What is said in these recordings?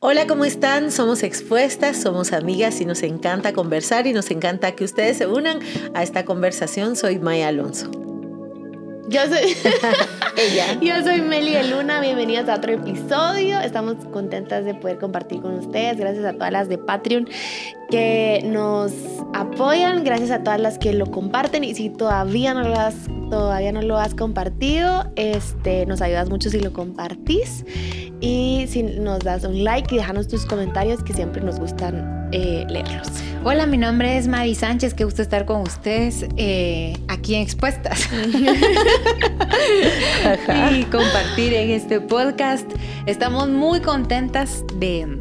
Hola, ¿cómo están? Somos expuestas, somos amigas y nos encanta conversar y nos encanta que ustedes se unan a esta conversación. Soy Maya Alonso. Yo soy ella. Yo soy Meli de Luna. Bienvenidos a otro episodio. Estamos contentas de poder compartir con ustedes. Gracias a todas las de Patreon que nos apoyan. Gracias a todas las que lo comparten. Y si todavía no lo has, todavía no lo has compartido, este, nos ayudas mucho si lo compartís. Y si nos das un like y déjanos tus comentarios que siempre nos gustan eh, leerlos. Hola, mi nombre es Mari Sánchez, qué gusto estar con ustedes eh, aquí en Expuestas y compartir en este podcast. Estamos muy contentas de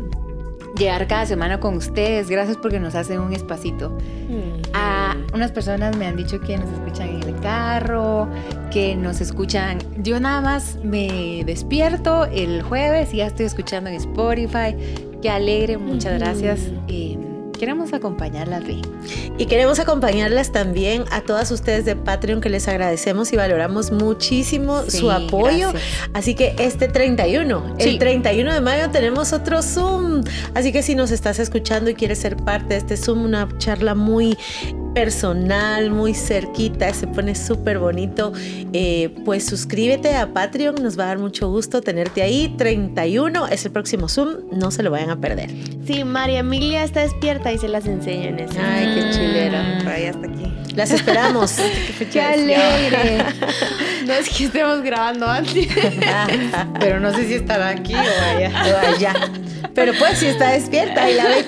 llegar cada semana con ustedes. Gracias porque nos hacen un espacito. Mm. A unas personas me han dicho que nos escuchan en el carro, que nos escuchan. Yo nada más me despierto el jueves y ya estoy escuchando en Spotify. Qué alegre, muchas gracias. Eh, queremos acompañarlas bien. Y queremos acompañarlas también a todas ustedes de Patreon que les agradecemos y valoramos muchísimo su apoyo. Así que este 31, el 31 de mayo tenemos otro Zoom. Así que si nos estás escuchando y quieres ser parte de este Zoom, una charla muy personal, muy cerquita, se pone súper bonito, eh, pues suscríbete a Patreon, nos va a dar mucho gusto tenerte ahí. 31 es el próximo Zoom, no se lo vayan a perder. Sí, María Emilia está despierta y se las enseña en eso. Ay, qué chilera. Por ahí hasta aquí. Las esperamos. qué alegre. no es que estemos grabando antes. Pero no sé si estará aquí o allá. O allá. Pero pues si está despierta y la ve.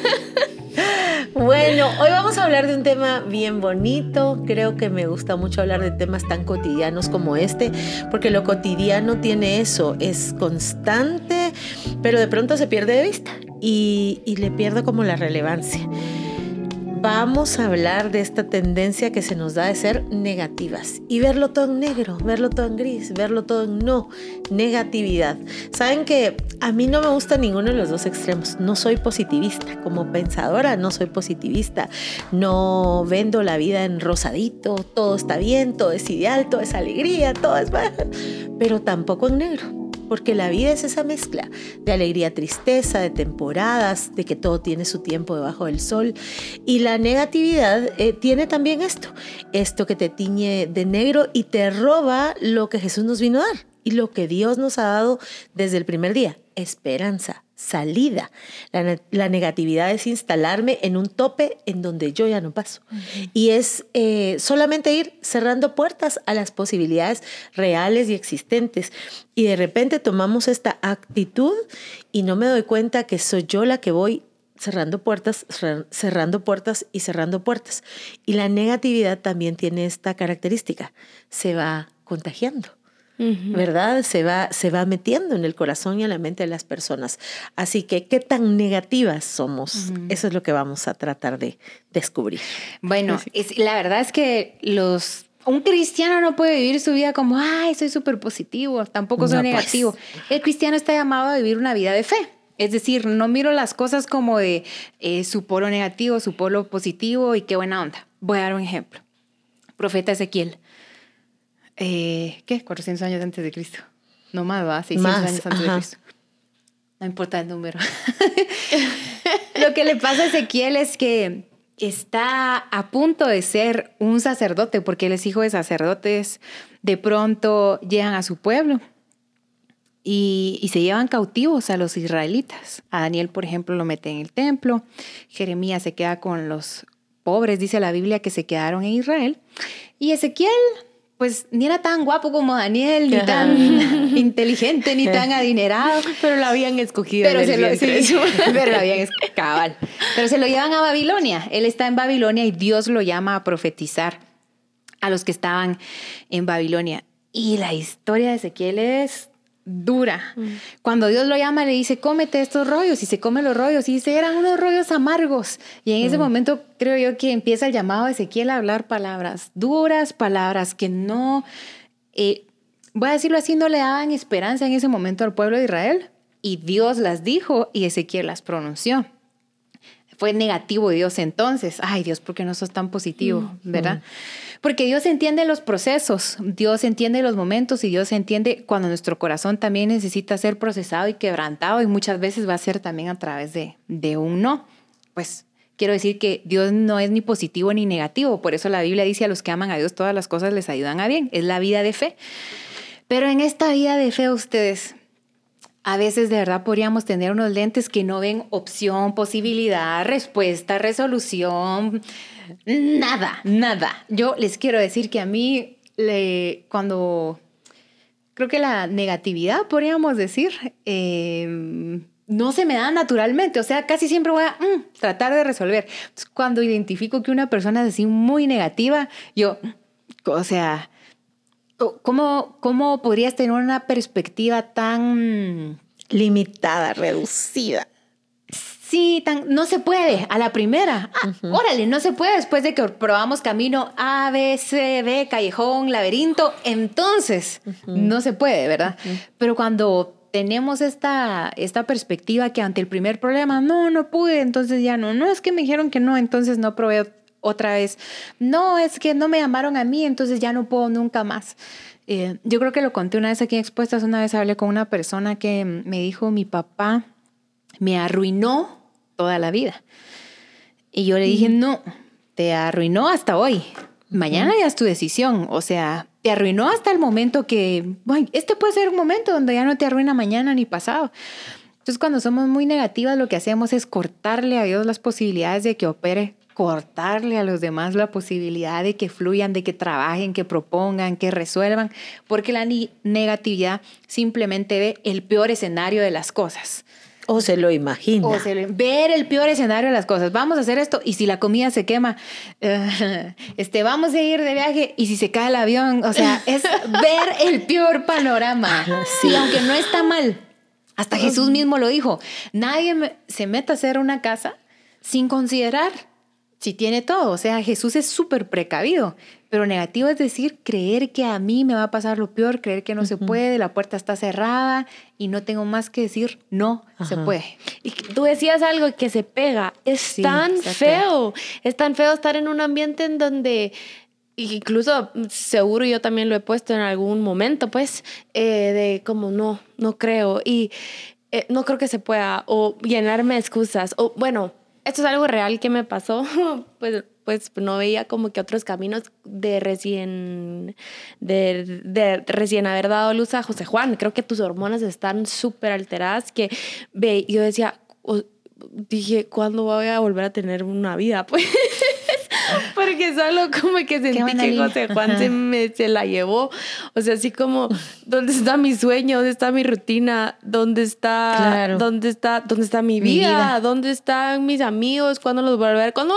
Bueno, hoy vamos a hablar de un tema bien bonito. Creo que me gusta mucho hablar de temas tan cotidianos como este, porque lo cotidiano tiene eso, es constante, pero de pronto se pierde de vista y, y le pierdo como la relevancia vamos a hablar de esta tendencia que se nos da de ser negativas y verlo todo en negro, verlo todo en gris, verlo todo en no, negatividad. Saben que a mí no me gusta ninguno de los dos extremos. No soy positivista. Como pensadora no soy positivista. No vendo la vida en rosadito, todo está bien, todo es ideal, todo es alegría, todo es... Pero tampoco en negro porque la vida es esa mezcla de alegría, tristeza, de temporadas, de que todo tiene su tiempo debajo del sol. Y la negatividad eh, tiene también esto, esto que te tiñe de negro y te roba lo que Jesús nos vino a dar y lo que Dios nos ha dado desde el primer día, esperanza, salida. La, negatividad es instalarme en un tope en donde yo ya no paso. Y es eh, solamente ir cerrando puertas a las posibilidades reales y existentes. Y de repente tomamos esta actitud y no me doy cuenta que soy yo la que voy cerrando puertas, cerrando puertas y cerrando puertas. Y la negatividad también tiene esta característica, se va contagiando. ¿Verdad? Se va, se va metiendo en el corazón y en la mente de las personas. Así que, ¿qué tan negativas somos? Eso es lo que vamos a tratar de descubrir. Bueno, la verdad es que los un cristiano no puede vivir su vida como, ay, soy súper positivo, tampoco soy pues. negativo. El cristiano está llamado a vivir una vida de fe. Es decir, no miro las cosas como de eh, su polo negativo, su polo positivo y qué buena onda. Voy a dar un ejemplo. Profeta Ezequiel. Eh, ¿qué? 400 años antes de Cristo. No más, ¿va? 600 años antes de Cristo. No importa el número. Lo que le pasa a Ezequiel es que está a punto de ser un sacerdote, porque él es hijo de sacerdotes. De pronto llegan a su pueblo y, y, se llevan cautivos a los israelitas. A Daniel, por ejemplo, lo mete en el templo. Jeremías se queda con los pobres, dice la Biblia, que se quedaron en Israel. Y Ezequiel pues ni era tan guapo como Daniel, ni tan inteligente, ni tan adinerado. Pero lo habían escogido. Pero, se lo, pero lo habían cabal. Pero se lo llevan a Babilonia. Él está en Babilonia y Dios lo llama a profetizar a los que estaban en Babilonia. Y la historia de Ezequiel es dura. Mm. Cuando Dios lo llama, le dice, cómete estos rollos, y se come los rollos, y dice, eran unos rollos amargos. Y en ese mm. momento creo yo que empieza el llamado de Ezequiel a hablar palabras duras, palabras que no, eh, voy a decirlo así, no le daban esperanza en ese momento al pueblo de Israel. Y Dios las dijo y Ezequiel las pronunció. Fue negativo Dios entonces. Ay Dios, ¿por qué no sos tan positivo? Mm, ¿Verdad? Porque Dios entiende los procesos, Dios entiende los momentos y Dios entiende cuando nuestro corazón también necesita ser procesado y quebrantado y muchas veces va a ser también a través de, de un no. Pues quiero decir que Dios no es ni positivo ni negativo, por eso la Biblia dice a los que aman a Dios todas las cosas les ayudan a bien, es la vida de fe. Pero en esta vida de fe ustedes, a veces de verdad podríamos tener unos lentes que no ven opción, posibilidad, respuesta, resolución, nada, nada. Yo les quiero decir que a mí, le, cuando creo que la negatividad, podríamos decir, em, no se me da naturalmente, o sea, casi siempre voy a mm, tratar de resolver. cuando identifico que una persona es así muy negativa, yo, o sea, ¿cómo, cómo podrías tener una perspectiva tan limitada, reducida? Sí, tan, no se puede a la primera. Ah, órale, no se puede después de que probamos camino A, B, C, D, callejón, laberinto. Entonces, no se puede, ¿verdad? Pero cuando tenemos esta, esta perspectiva que ante el primer problema, no, no pude, entonces ya no. No es que me dijeron que no, entonces no probé otra vez. No, es que no me llamaron a mí, entonces ya no puedo nunca más. Eh, yo creo que lo conté una vez aquí en Expuestas. Una vez hablé con una persona que me dijo, mi papá me arruinó toda la vida. Y yo le dije, no, te arruinó hasta hoy. Mañana ya es tu decisión. O sea, te arruinó hasta el momento que, bueno, este puede ser un momento donde ya no te arruina mañana ni pasado. Entonces, cuando somos muy negativas, lo que hacemos es cortarle a Dios las posibilidades de que opere, cortarle a los demás la posibilidad de que fluyan, de que trabajen, que propongan, que resuelvan, porque la negatividad simplemente ve el peor escenario de las cosas. O se lo imagina. O se ver el peor escenario de las cosas. Vamos a hacer esto y si la comida se quema, este, vamos a ir de viaje y si se cae el avión, o sea, es ver el peor panorama. Sí. aunque no está mal. Hasta Jesús mismo lo dijo. Nadie se mete a hacer una casa sin considerar si tiene todo. O sea, Jesús es súper precavido. Pero negativo es decir, creer que a mí me va a pasar lo peor, creer que no se puede, la puerta está cerrada y no tengo más que decir, no se puede. Y tú decías algo que se pega. Es tan feo. Es tan feo estar en un ambiente en donde incluso seguro yo también lo he puesto en algún momento, pues, eh, de como no, no creo y eh, no creo que se pueda, o llenarme de excusas, o bueno, esto es algo real que me pasó, pues pues no veía como que otros caminos de recién, de, de recién haber dado luz a José Juan. Creo que tus hormonas están súper alteradas, que ve, yo decía, dije, ¿cuándo voy a volver a tener una vida? Pues porque solo como que sentí que José Juan se, me, se la llevó. O sea, así como, ¿dónde está mi sueño? ¿Dónde está mi rutina? ¿Dónde está, ¿dónde está, dónde está mi vida? ¿Dónde están mis amigos? ¿Cuándo los voy a ver? ¿Cuándo,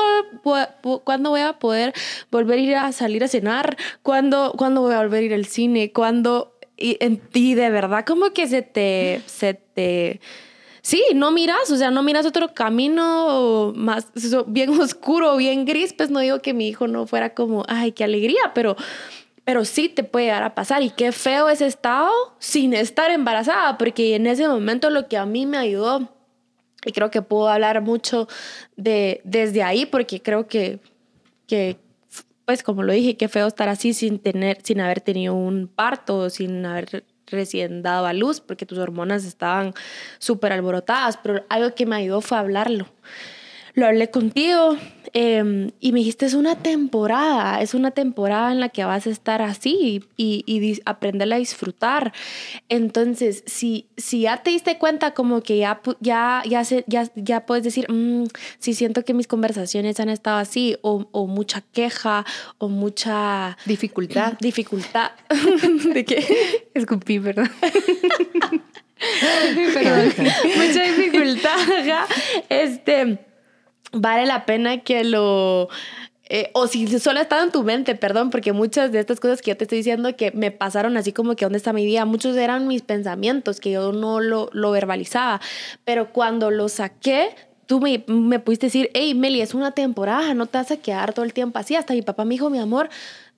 ¿cuándo voy a poder volver a ir a salir a cenar? ¿Cuándo, ¿cuándo voy a volver a ir al cine? ¿Cuándo? Y, y de verdad como que se te, se te sí, no miras, o sea, no miras otro camino más bien oscuro, bien gris, pues no digo que mi hijo no fuera como, ay, qué alegría, pero, pero sí te puede llegar a pasar. Y qué feo ese estado sin estar embarazada, porque en ese momento lo que a mí me ayudó, y creo que puedo hablar mucho de desde ahí, porque creo que, que pues como lo dije, qué feo estar así sin tener, sin haber tenido un parto, sin haber recién dado a luz porque tus hormonas estaban súper alborotadas, pero algo que me ayudó fue hablarlo. Lo hablé contigo em, y me dijiste, es una temporada, es una temporada en la que vas a estar así y, y, aprenderla a disfrutar. Entonces, si, si ya te diste cuenta como que ya, ya, ya, ya, ya puedes decir, mm, si siento que mis conversaciones han estado así, o, o mucha queja, o mucha... Dificultad. Dificultad. ¿De qué? Escupí, perdón. perdón. mucha dificultad, Este vale la pena que lo... Eh, o si solo ha en tu mente, perdón, porque muchas de estas cosas que yo te estoy diciendo que me pasaron así como que dónde está mi vida, muchos eran mis pensamientos que yo no lo, lo verbalizaba, pero cuando lo saqué, tú me, me pudiste decir, hey, Meli, es una temporada, no te vas a quedar todo el tiempo así. Hasta mi papá me dijo, mi amor,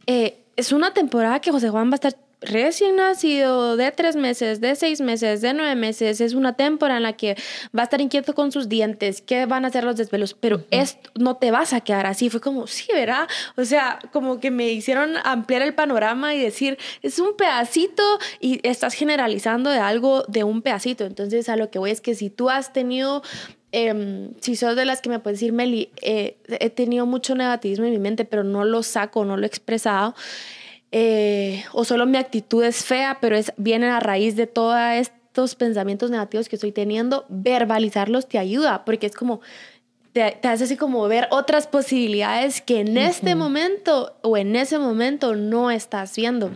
eh, es una temporada que José Juan va a estar recién nacido, de tres meses, de seis meses, de nueve meses, es una temporada en la que va a estar inquieto con sus dientes, que van a hacer los desvelos, pero esto no te vas a quedar así. Fue como, sí, ¿verdad? O sea, como que me hicieron ampliar el panorama y decir, es un pedacito y estás generalizando de algo de un pedacito. Entonces, a lo que voy es que si tú has tenido em, si sos de las que me puedes decir, Meli, eh, he tenido mucho negativismo en mi mente, pero no lo saco, no lo he expresado, eh, o solo mi actitud es fea, pero es, viene a raíz de todos estos pensamientos negativos que estoy teniendo, verbalizarlos te ayuda, porque es como, te, hace así como ver otras posibilidades que en este momento o en ese momento no estás viendo.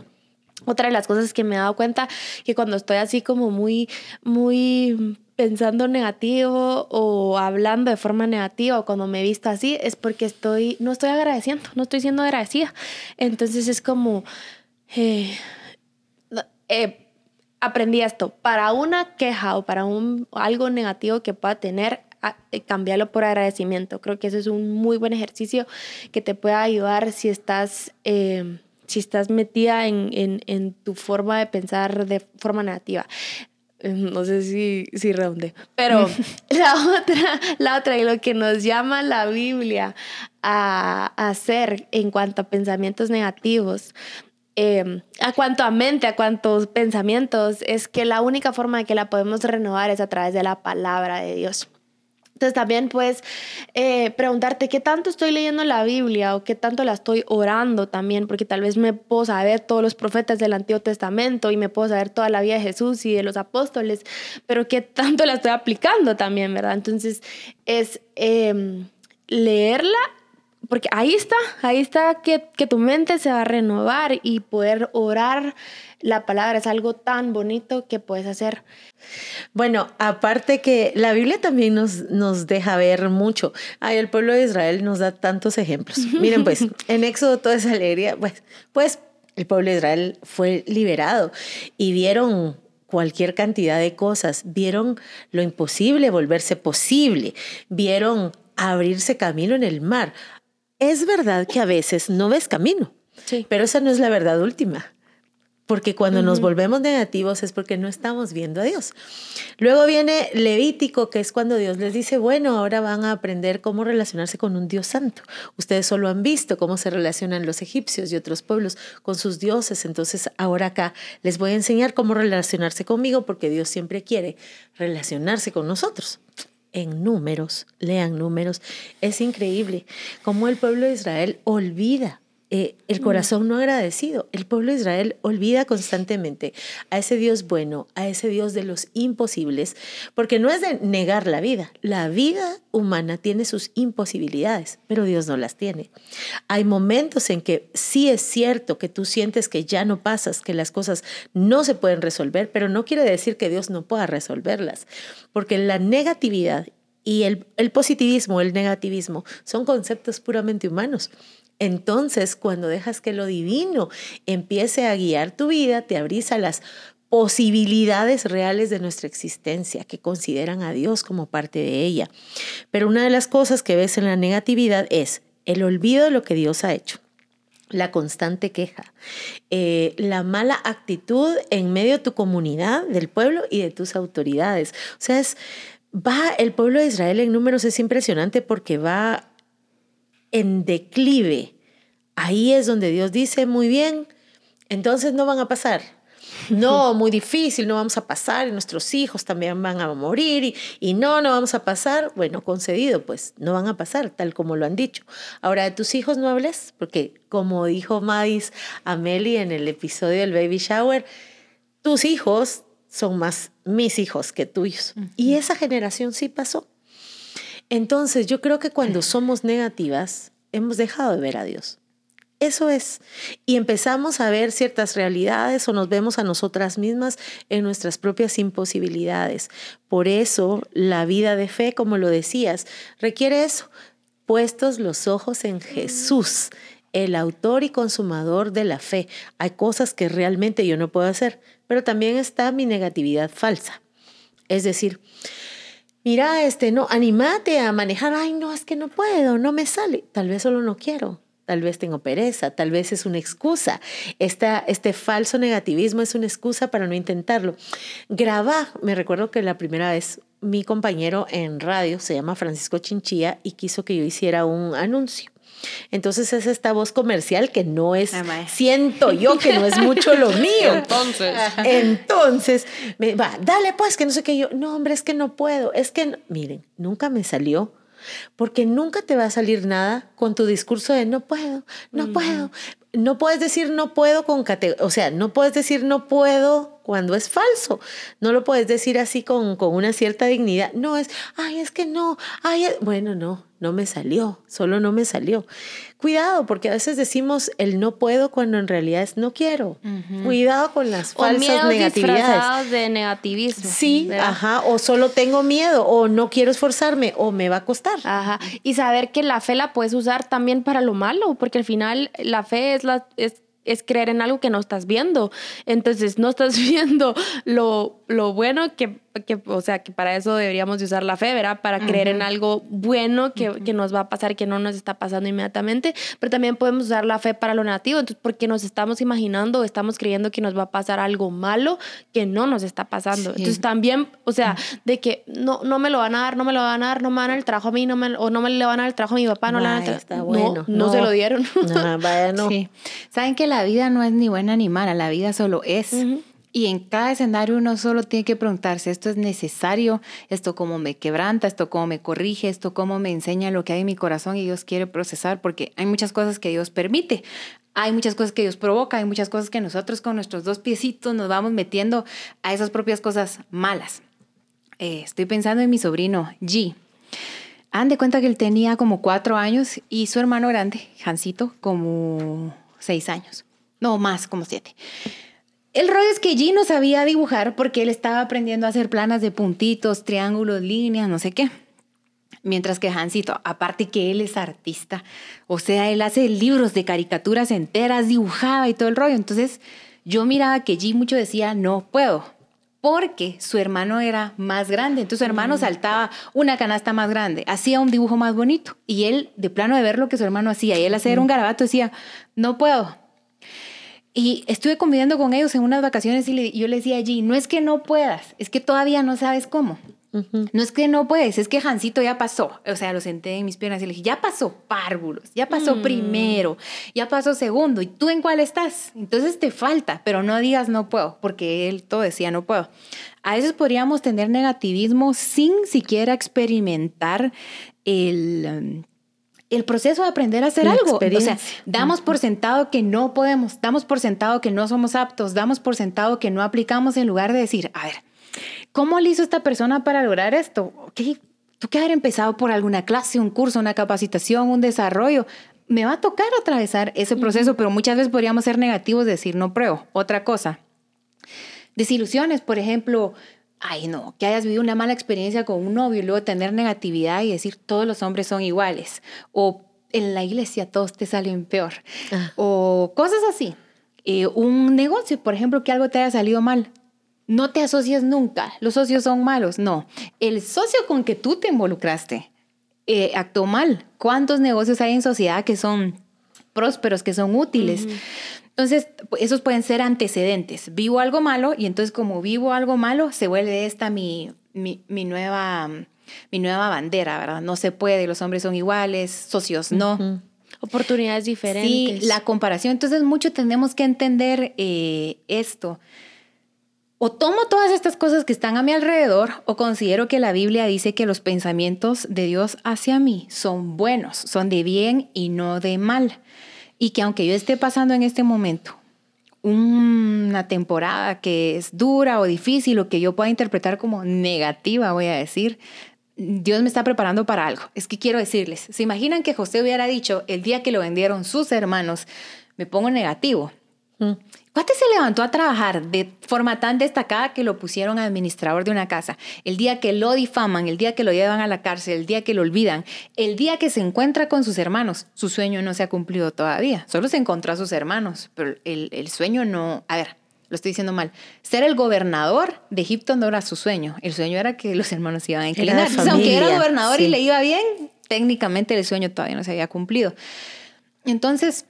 Otra de las cosas que me he dado cuenta que cuando estoy así como muy, muy pensando negativo o hablando de forma negativa cuando me he visto así es porque estoy, no estoy agradeciendo, no estoy siendo agradecida. Entonces es como, eh, eh, aprendí esto, para una queja o para un, algo negativo que pueda tener, eh, cambiarlo por agradecimiento. Creo que eso es un muy buen ejercicio que te puede ayudar si estás si estás metida en, en, tu forma de pensar de forma negativa. No sé si, si redonde, pero la otra, la otra y lo que nos llama la Biblia a, hacer en cuanto a pensamientos negativos, em, a cuanto a mente, a cuantos pensamientos, es que la única forma de que la podemos renovar es a través de la palabra de Dios. Entonces también puedes eh, preguntarte qué tanto estoy leyendo la Biblia o qué tanto la estoy orando también, porque tal vez me puedo saber todos los profetas del Antiguo Testamento y me puedo saber toda la vida de Jesús y de los apóstoles, pero qué tanto la estoy aplicando también, ¿verdad? Entonces es em, leerla, porque ahí está, ahí está que, que tu mente se va a renovar y poder orar la palabra es algo tan bonito que puedes hacer. Bueno, aparte que la Biblia también nos, nos deja ver mucho. Ay, el pueblo de Israel nos da tantos ejemplos. Miren, pues, en Éxodo toda esa alegría, pues, pues el pueblo de Israel fue liberado y vieron cualquier cantidad de cosas, vieron lo imposible volverse posible, vieron abrirse camino en el mar. Es verdad que a veces no ves camino, sí. pero esa no es la verdad última porque cuando nos volvemos negativos es porque no estamos viendo a Dios. Luego viene Levítico, que es cuando Dios les dice, bueno, ahora van a aprender cómo relacionarse con un Dios santo. Ustedes solo han visto cómo se relacionan los egipcios y otros pueblos con sus dioses, entonces ahora acá les voy a enseñar cómo relacionarse conmigo porque Dios siempre quiere relacionarse con nosotros en números, lean números, es increíble cómo el pueblo de Israel olvida eh, el corazón no agradecido. El pueblo de Israel olvida constantemente a ese Dios bueno, a ese Dios de los imposibles, porque no es de negar la vida. La vida humana tiene sus imposibilidades, pero Dios no las tiene. Hay momentos en que sí es cierto que tú sientes que ya no pasas, que las cosas no se pueden resolver, pero no quiere decir que Dios no pueda resolverlas, porque la negatividad y el, el positivismo, el negativismo, son conceptos puramente humanos. Entonces, cuando dejas que lo divino empiece a guiar tu vida, te abrís a las posibilidades reales de nuestra existencia, que consideran a Dios como parte de ella. Pero una de las cosas que ves en la negatividad es el olvido de lo que Dios ha hecho la constante queja, eh, la mala actitud en medio de tu comunidad, del pueblo y de tus autoridades. O sea, es, va el pueblo de Israel en números, es impresionante porque va en declive, ahí es donde Dios dice, muy bien, entonces no van a pasar. No, muy difícil, no vamos a pasar y nuestros hijos también van a morir y, y, no, no vamos a pasar. Bueno, concedido, pues no van a pasar, tal como lo han dicho. Ahora, de tus hijos no hables, porque como dijo Mais Meli en el episodio del Baby Shower, tus hijos son más mis hijos que tuyos. Y esa generación sí pasó. Entonces, yo creo que cuando somos negativas, hemos dejado de ver a Dios. Eso es. Y empezamos a ver ciertas realidades o nos vemos a nosotras mismas en nuestras propias imposibilidades. Por eso la vida de fe, como lo decías, requiere eso, puestos los ojos en Jesús, el autor y consumador de la fe. Hay cosas que realmente yo no puedo hacer, pero también está mi negatividad falsa. Es decir, mira, este, no, animate a manejar, ay, no, es que no puedo, no me sale, tal vez solo no quiero, tal vez tengo pereza, tal vez es una excusa. Esta, este falso negativismo es una excusa para no intentarlo. Graba, me recuerdo que la primera vez mi compañero en radio se llama Francisco Chinchilla y quiso que yo hiciera un anuncio. Entonces es esta voz comercial que no es, siento yo que no es mucho lo mío. Entonces. Entonces, me va, dale pues, que no sé qué yo, no hombre, es que no puedo, es que, miren, nunca me salió. Porque nunca te va a salir nada con tu discurso de no puedo, no puedo. No puedes decir no puedo con categoría, o sea, no puedes decir no puedo cuando es falso. No lo puedes decir así con, con una cierta dignidad. No es, ay, es que no, ay, bueno, no, no me salió, solo no me salió. Cuidado, porque a veces decimos el no puedo cuando en realidad es no quiero. Cuidado con las falsas o negatividades. de negativismo. Sí, ajá, o solo tengo miedo, o no quiero esforzarme, o me va a costar. Ajá, y saber que la fe la puedes usar también para lo malo, porque al final la fe es la... Es es creer en algo que no estás viendo. Entonces, no estás viendo lo, lo bueno que, que, o sea, que para eso deberíamos de usar la fe, ¿verdad? Para creer en algo bueno que, que, nos va a pasar, que no nos está pasando inmediatamente, pero también podemos usar la fe para lo negativo, entonces, porque nos estamos imaginando, estamos creyendo que nos va a pasar algo malo que no nos está pasando. Entonces, también, o sea, de que no, no me lo van a dar, no me lo van a dar, no me van a dar el trabajo a mí, no me, o no me le van a dar el trabajo a mi papá, no le van a dar el Bueno, no, no, se lo dieron. No, vaya, no. Sí. Saben que la vida no es ni buena ni mala, la vida solo es. Y en cada escenario uno solo tiene que preguntarse, ¿esto es necesario? ¿Esto cómo me quebranta? ¿Esto cómo me corrige? ¿Esto cómo me enseña lo que hay en mi corazón y Dios quiere procesar? Porque hay muchas cosas que Dios permite, hay muchas cosas que Dios provoca, hay muchas cosas que nosotros con nuestros dos piecitos nos vamos metiendo a esas propias cosas malas. Eh, estoy pensando en mi sobrino G. Han de cuenta que él tenía como cuatro años y su hermano grande, Hansito, como seis años. No, más, como siete. El rollo es que G no sabía dibujar porque él estaba aprendiendo a hacer planas de puntitos, triángulos, líneas, no sé qué. Mientras que Hansito, aparte que él es artista, o sea, él hace libros de caricaturas enteras, dibujaba y todo el rollo. Entonces yo miraba que G mucho decía, no puedo, porque su hermano era más grande. Entonces su hermano mm. saltaba una canasta más grande, hacía un dibujo más bonito. Y él, de plano de ver lo que su hermano hacía, y él hacer un garabato, decía, no puedo, y estuve conviviendo con ellos en unas vacaciones y, yo les decía allí, no es que no puedas, es que todavía no sabes cómo. No es que no puedes, es que Jancito ya pasó. O sea, lo senté en mis piernas y le dije, ya pasó párvulos, ya pasó mm. primero, ya pasó segundo. ¿Y tú en cuál estás? Entonces te falta, pero no digas no puedo, porque él todo decía no puedo. A veces podríamos tener negativismo sin siquiera experimentar el el proceso de aprender a hacer algo. O sea, damos por sentado que no podemos, damos por sentado que no somos aptos, damos por sentado que no aplicamos en lugar de decir, a ver, ¿cómo le hizo esta persona para lograr esto? ¿Qué, tú que haber empezado por alguna clase, un curso, una capacitación, un desarrollo. Me va a tocar atravesar ese proceso, pero muchas veces podríamos ser negativos, decir no pruebo. Otra cosa, desilusiones, por ejemplo, ay no, que hayas vivido una mala experiencia con un novio y luego tener negatividad y decir todos los hombres son iguales o en la iglesia todos te salen peor ah. o cosas así. Eh, un negocio, por ejemplo, que algo te haya salido mal. No te asocias nunca, los socios son malos, no. El socio con que tú te involucraste eh, actuó mal. ¿Cuántos negocios hay en sociedad que son prósperos, que son útiles? Entonces, esos pueden ser antecedentes. Vivo algo malo y entonces como vivo algo malo, se vuelve esta mi, mi, nueva, mi nueva bandera, ¿verdad? No se puede, los hombres son iguales, socios no. Oportunidades diferentes. Sí, la comparación. Entonces, mucho tenemos que entender eh, esto. O tomo todas estas cosas que están a mi alrededor o considero que la Biblia dice que los pensamientos de Dios hacia mí son buenos, son de bien y no de mal y que aunque yo esté pasando en este momento una temporada que es dura o difícil o que yo pueda interpretar como negativa, voy a decir, Dios me está preparando para algo. Es que quiero decirles, ¿se imaginan que José hubiera dicho el día que lo vendieron sus hermanos, me pongo negativo? Mm. Cuate se levantó a trabajar de forma tan destacada que lo pusieron administrador de una casa. El día que lo difaman, el día que lo llevan a la cárcel, el día que lo olvidan, el día que se encuentra con sus hermanos, su sueño no se ha cumplido todavía. Solo se encontró a sus hermanos, pero el, sueño no... A ver, lo estoy diciendo mal. Ser el gobernador de Egipto no era su sueño. El sueño era que los hermanos se iban a inclinar. aunque era gobernador y le iba bien, técnicamente el sueño todavía no se había cumplido. Entonces,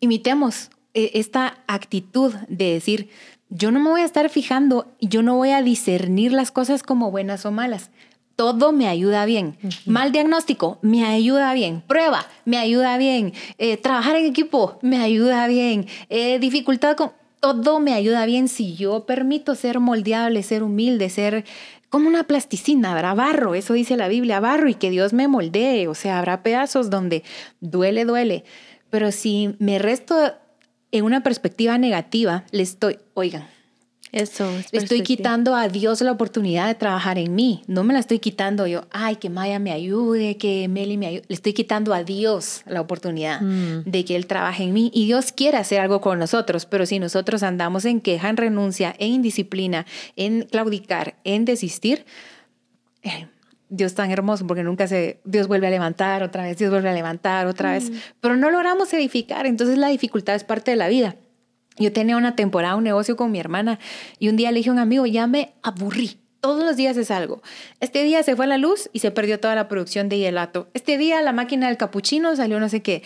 imitemos esta actitud de decir, yo no me voy a estar fijando, yo no voy a discernir las cosas como buenas o malas. Todo me ayuda bien. Mal diagnóstico, me ayuda bien. Prueba, me ayuda bien. Eh, trabajar en equipo, me ayuda bien. Eh, dificultad con... Todo me ayuda bien si yo permito ser moldeable, ser humilde, ser como una plasticina, habrá barro, eso dice la Biblia, barro y que Dios me moldee, o sea, habrá pedazos donde duele, duele, pero si me resto en una perspectiva negativa, le estoy, oigan, eso. estoy quitando a Dios la oportunidad de trabajar en mí. No me la estoy quitando yo, ay, que Maya me ayude, que Meli me ayude. Le estoy quitando a Dios la oportunidad mm. de que Él trabaje en mí. Y Dios quiere hacer algo con nosotros, pero si nosotros andamos en queja, en renuncia, en indisciplina, en claudicar, en desistir, eh, Dios tan hermoso porque nunca se, Dios vuelve a levantar otra vez, Dios vuelve a levantar otra vez, mm. pero no logramos edificar, entonces la dificultad es parte de la vida. Yo tenía una temporada, un negocio con mi hermana y un día le dije a un amigo, ya me aburrí. Todos los días es algo. Este día se fue la luz y se perdió toda la producción de gelato. Este día la máquina del capuchino salió no sé qué.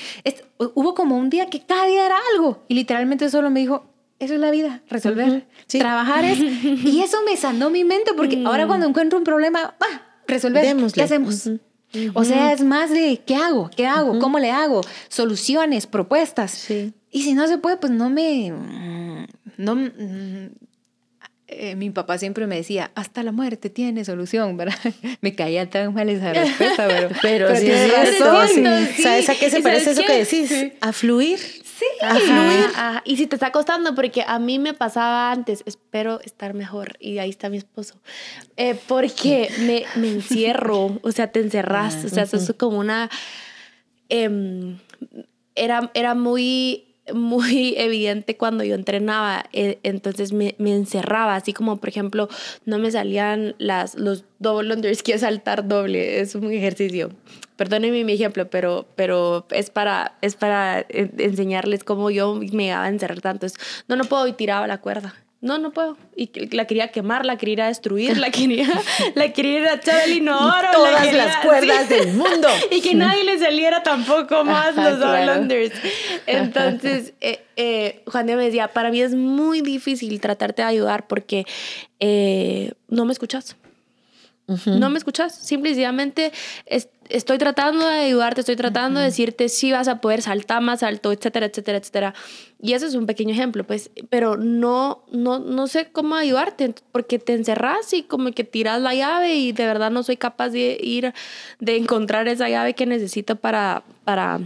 hubo como un día que cada día era algo y literalmente solo me dijo, eso es la vida, resolver. Trabajar es... Y eso me sanó mi mente porque mm. ahora cuando encuentro un problema, va, resolver. ¿Qué hacemos? O sea, es más de ¿qué hago? ¿Qué hago? ¿Cómo le hago? Soluciones, propuestas. Sí. Y si no se puede, pues no me... No, eh, mi papá siempre me decía, hasta la muerte tiene solución, ¿verdad? me caía tan mal esa respuesta, pero, pero, pero tienes razón. ¿Sabes a qué se parece eso que decís? A fluir. Y si te está costando, porque a mí me pasaba antes, espero estar mejor, y ahí está mi esposo, eh, porque me, me, encierro, o sea, te encerras, ah, o sea, eso es como una... Em, era, era muy muy evidente cuando yo entrenaba, eh, entonces me, me, encerraba, así como por ejemplo no me salían las, los double unders, que saltar doble, es un ejercicio. Perdónenme mi ejemplo, pero, pero es, para, es para enseñarles cómo yo me iba a encerrar tanto. no, no puedo y tiraba la cuerda no, no puedo. Y la quería quemar, la quería destruir, la quería, la quería ir a echar el inodoro. todas las cuerdas del mundo. y que nadie le saliera tampoco más los claro. Entonces, eh, eh, Juan Diego me decía, para mí es muy difícil tratarte de ayudar porque eh, no me escuchas. No me escuchas. Simplemente estoy tratando de ayudarte, estoy tratando de decirte si vas a poder saltar más alto, etcétera, etcétera, etcétera. Y eso es un pequeño ejemplo, pues, pero no, no, no sé cómo ayudarte porque te encerras y como que tiras la llave y de verdad no soy capaz de ir, de encontrar esa llave que necesito para, para,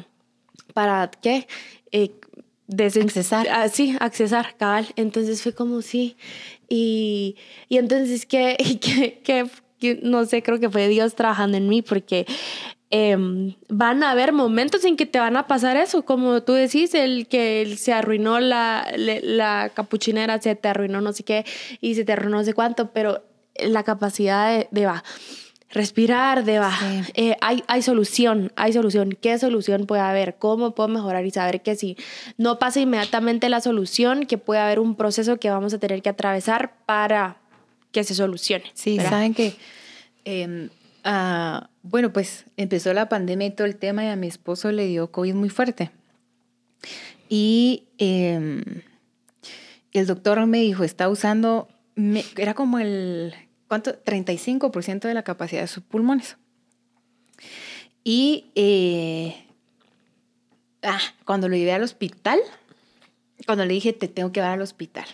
para, ¿qué? Eh, accesar. Ah, sí, accesar, cabal. Entonces fue como sí. Y, y entonces, ¿qué, qué, qué, no sé, creo que fue Dios trabajando en mí porque em, van a haber momentos en que te van a pasar eso, como tú decís, el que se arruinó la, la capuchinera, se te arruinó no sé qué y se te arruinó no sé cuánto, pero la capacidad de, va, respirar, de va, eh, hay, hay solución, hay solución. ¿Qué solución puede haber? ¿Cómo puedo mejorar y saber que si no pasa inmediatamente la solución, que puede haber un proceso que vamos a tener que atravesar para que se solucione. Sí, saben que, em, ah, bueno, pues empezó la pandemia y todo el tema y a mi esposo le dio COVID muy fuerte. Y em, el doctor me dijo, está usando, era como el, ¿cuánto? 35% de la capacidad de sus pulmones. Y eh, ah, cuando lo llevé al hospital, cuando le dije, te tengo que llevar al hospital,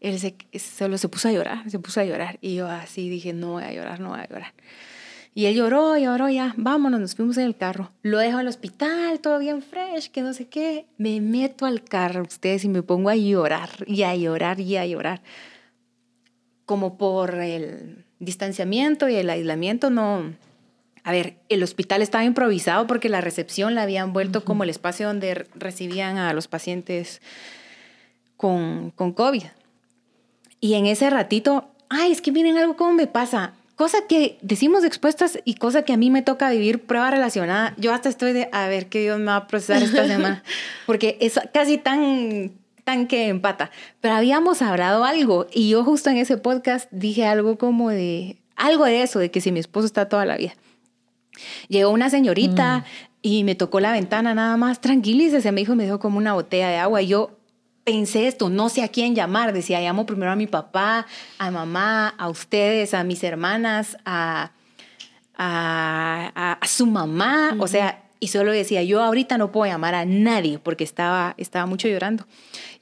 él se, solo se puso a llorar, se puso a llorar. Y yo así dije, no voy a llorar, no voy a llorar. Y él lloró, lloró, ya, vámonos, nos fuimos en el carro. Lo dejo al hospital, todo bien fresh, que no sé qué. Me meto al carro, ustedes, y me pongo a llorar, y a llorar, y a llorar. Como por el distanciamiento y el aislamiento, no. A ver, el hospital estaba improvisado porque la recepción la habían vuelto como el espacio donde recibían a los pacientes con, con COVID. Y en ese ratito, ay, es que miren algo cómo me pasa. Cosa que decimos expuestas y cosa que a mí me toca vivir prueba relacionada. Yo hasta estoy de, a ver qué Dios me va a procesar esta semana. Porque es casi tan, tan que empata. Pero habíamos hablado algo y yo justo en ese podcast dije algo como de, algo de eso, de que si mi esposo está toda la vida. Llegó una señorita mm. y me tocó la ventana nada más, tranquilícese, me dijo, me dijo como una botella de agua. Y yo pensé esto, no sé a quién llamar. Decía, llamo primero a mi papá, a mamá, a ustedes, a mis hermanas, a, a, su mamá. O sea, y solo decía, yo ahorita no puedo llamar a nadie porque estaba, estaba mucho llorando.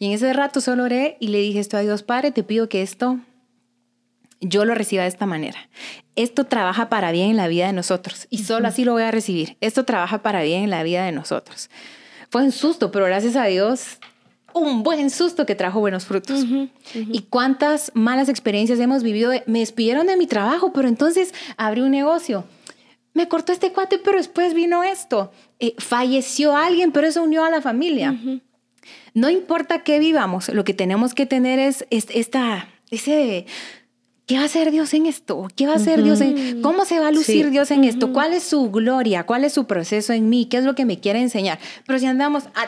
Y en ese rato solo oré y le dije esto a Dios, Padre, te pido que esto yo lo reciba de esta manera. Esto trabaja para bien en la vida de nosotros y solo así lo voy a recibir. Esto trabaja para bien en la vida de nosotros. Fue un susto, pero gracias a Dios, un buen susto que trajo buenos frutos. Y cuántas malas experiencias hemos vivido. me despidieron de mi trabajo, pero entonces abrí un negocio. Me cortó este cuate, pero después vino esto. Eh, falleció alguien, pero eso unió a la familia. No importa qué vivamos, lo que tenemos que tener es, es esta, ese ¿Qué va a hacer Dios en esto? ¿Qué va a hacer Dios en cómo se va a lucir Dios en esto? ¿Cuál es su gloria? ¿Cuál es su proceso en mí? ¿Qué es lo que me quiere enseñar? Pero si andamos, ah,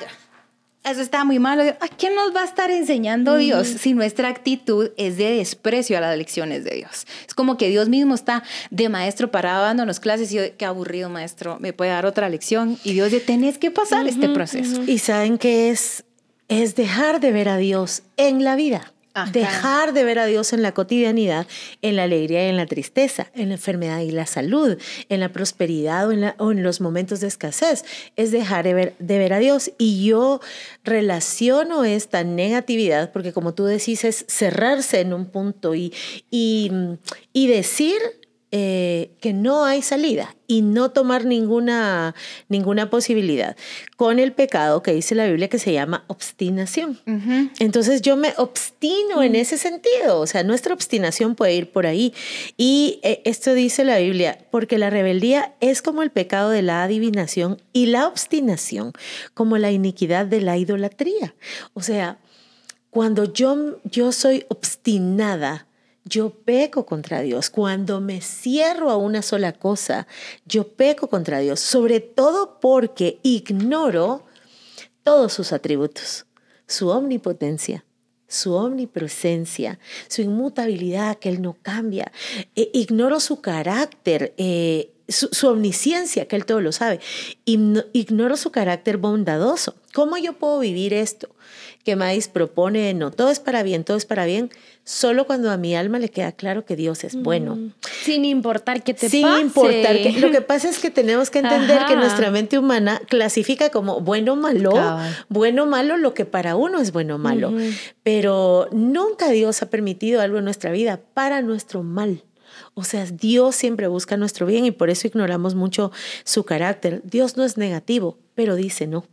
eso está muy malo, ¿a quién nos va a estar enseñando Dios si nuestra actitud es de desprecio a las lecciones de Dios? Es como que Dios mismo está de maestro parado dándonos clases y yo, qué aburrido maestro, me puede dar otra lección y Dios de tenés que pasar este proceso. Y saben que es es dejar de ver a Dios en la vida. Dejar de ver a Dios en la cotidianidad, en la alegría y en la tristeza, en la enfermedad y la salud, en la prosperidad o en, los momentos de escasez. Es dejar de ver, de ver, a Dios. Y yo relaciono esta negatividad, porque como tú decís, es cerrarse en un punto y, y, y decir eh, que no hay salida y no tomar ninguna, ninguna posibilidad con el pecado que dice la Biblia que se llama obstinación. Entonces yo me obstino en mm. ese sentido, o sea, nuestra obstinación puede ir por ahí. Y eh, esto dice la Biblia, porque la rebeldía es como el pecado de la adivinación y la obstinación como la iniquidad de la idolatría. O sea, cuando yo, yo soy obstinada, yo peco contra Dios. Cuando me cierro a una sola cosa, yo peco contra Dios, sobre todo porque ignoro todos sus atributos, su omnipotencia, su omnipresencia, su inmutabilidad, que Él no cambia. E ignoro su carácter, eh, su, omnisciencia, que Él todo lo sabe. Ignoro su carácter bondadoso. ¿Cómo yo puedo vivir esto? Que Maíz propone, no, todo es para bien, todo es para bien, solo cuando a mi alma le queda claro que Dios es bueno. Mm. Sin importar que te Sin importar que... Lo que pasa es que tenemos que entender que nuestra mente humana clasifica como bueno o malo, bueno o malo lo que para uno es bueno o malo. Pero nunca Dios ha permitido algo en nuestra vida para nuestro mal. O sea, Dios siempre busca nuestro bien y por eso ignoramos mucho su carácter. Dios no es negativo, pero dice no.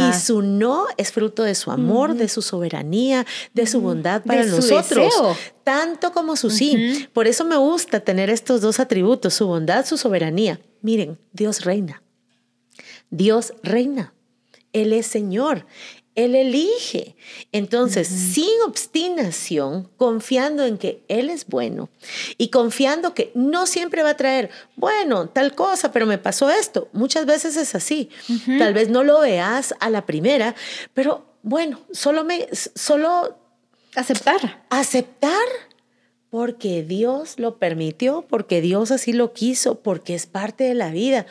Y su no es fruto de su amor, de su soberanía, de su bondad para nosotros, tanto como su sí. Por eso me gusta tener estos dos atributos, su bondad, su soberanía. Miren, Dios reina. Dios reina. Él es Señor. Él elige. Entonces, sin obstinación, confiando en que Él es bueno y confiando que no siempre va a traer, bueno, tal cosa, pero me pasó esto. Muchas veces es así. Tal vez no lo veas a la primera, pero bueno, solo me, solo aceptar. Aceptar porque Dios lo permitió, porque Dios así lo quiso, porque es parte de la vida.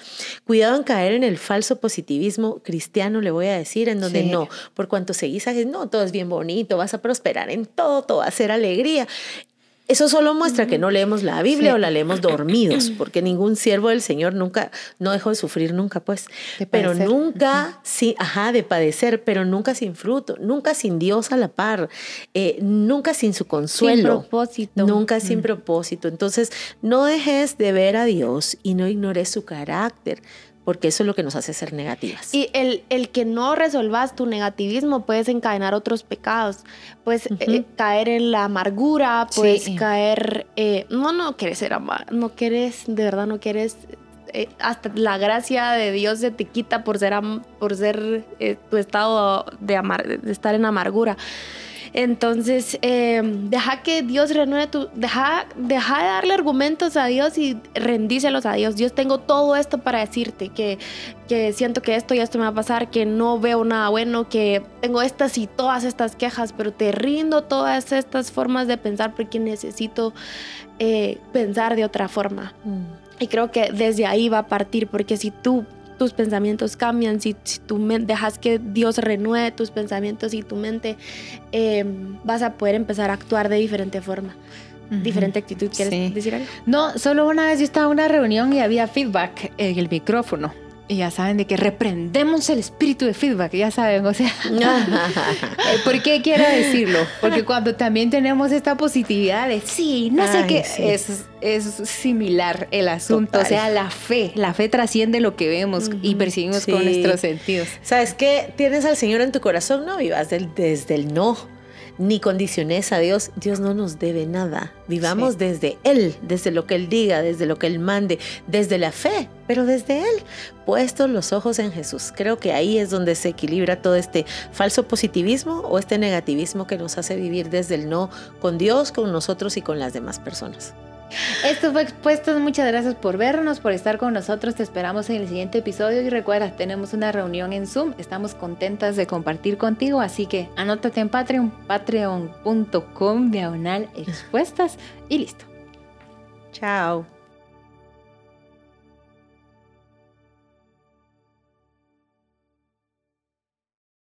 Cuidado en caer en el falso positivismo cristiano, le voy a decir, en donde no, por cuanto seguís, no, todo es bien bonito, vas a prosperar en todo, todo va a ser alegría. Eso solo muestra que no leemos la Biblia o la leemos dormidos, porque ningún siervo del Señor nunca, no dejó de sufrir nunca, pues. pero nunca, sí, ajá, de padecer, pero nunca sin fruto, nunca sin Dios a la par, eh, nunca sin su consuelo. Sin propósito. Nunca sin propósito. Entonces, no dejes de ver a Dios y no ignores su carácter porque eso es lo que nos hace ser negativas. Y el, el que no resolvas tu negativismo puedes encadenar otros pecados, puedes eh, caer en la amargura, puedes caer, eh, no, no quieres ser amar, no quieres, de verdad no quieres, eh, hasta la gracia de Dios se te quita por ser, por ser tu estado de, amar, de estar en amargura. Entonces, eh, deja que Dios renueve tu, deja, deja de darle argumentos a Dios y rendícelos a Dios. Dios, tengo todo esto para decirte, que, que siento que esto y esto me va a pasar, que no veo nada bueno, que tengo estas y todas estas quejas, pero te rindo todas estas formas de pensar porque necesito eh, pensar de otra forma. Mm. Y creo que desde ahí va a partir, porque si tú tus pensamientos cambian, si, si tú dejas que Dios renueve tus pensamientos y tu mente, em, vas a poder empezar a actuar de diferente forma. Diferente actitud, ¿quieres decir algo? No, solo una vez yo estaba en una reunión y había feedback en el micrófono. Y ya saben de que reprendemos el espíritu de feedback, ya saben, o sea, eh, ¿por qué quiero decirlo? Porque cuando también tenemos esta positividad de sí, no sé qué, es, es similar el asunto, o sea, la fe, la fe trasciende lo que vemos y percibimos con nuestros sentidos. ¿Sabes qué? Tienes al Señor en tu corazón, no vivas desde el no ni condiciones a Dios. Dios no nos debe nada. Vivamos desde Él, desde lo que Él diga, desde lo que Él mande, desde la fe, pero desde Él, puestos los ojos en Jesús. Creo que ahí es donde se equilibra todo este falso positivismo o este negativismo que nos hace vivir desde el no con Dios, con nosotros y con las demás personas. Esto fue Expuestos. Muchas gracias por vernos, por estar con nosotros. Te esperamos en el siguiente episodio. Y recuerda, tenemos una reunión en Zoom. Estamos contentas de compartir contigo. Así que anótate en Patreon, patreon.com diagonal expuestas y listo. Chao.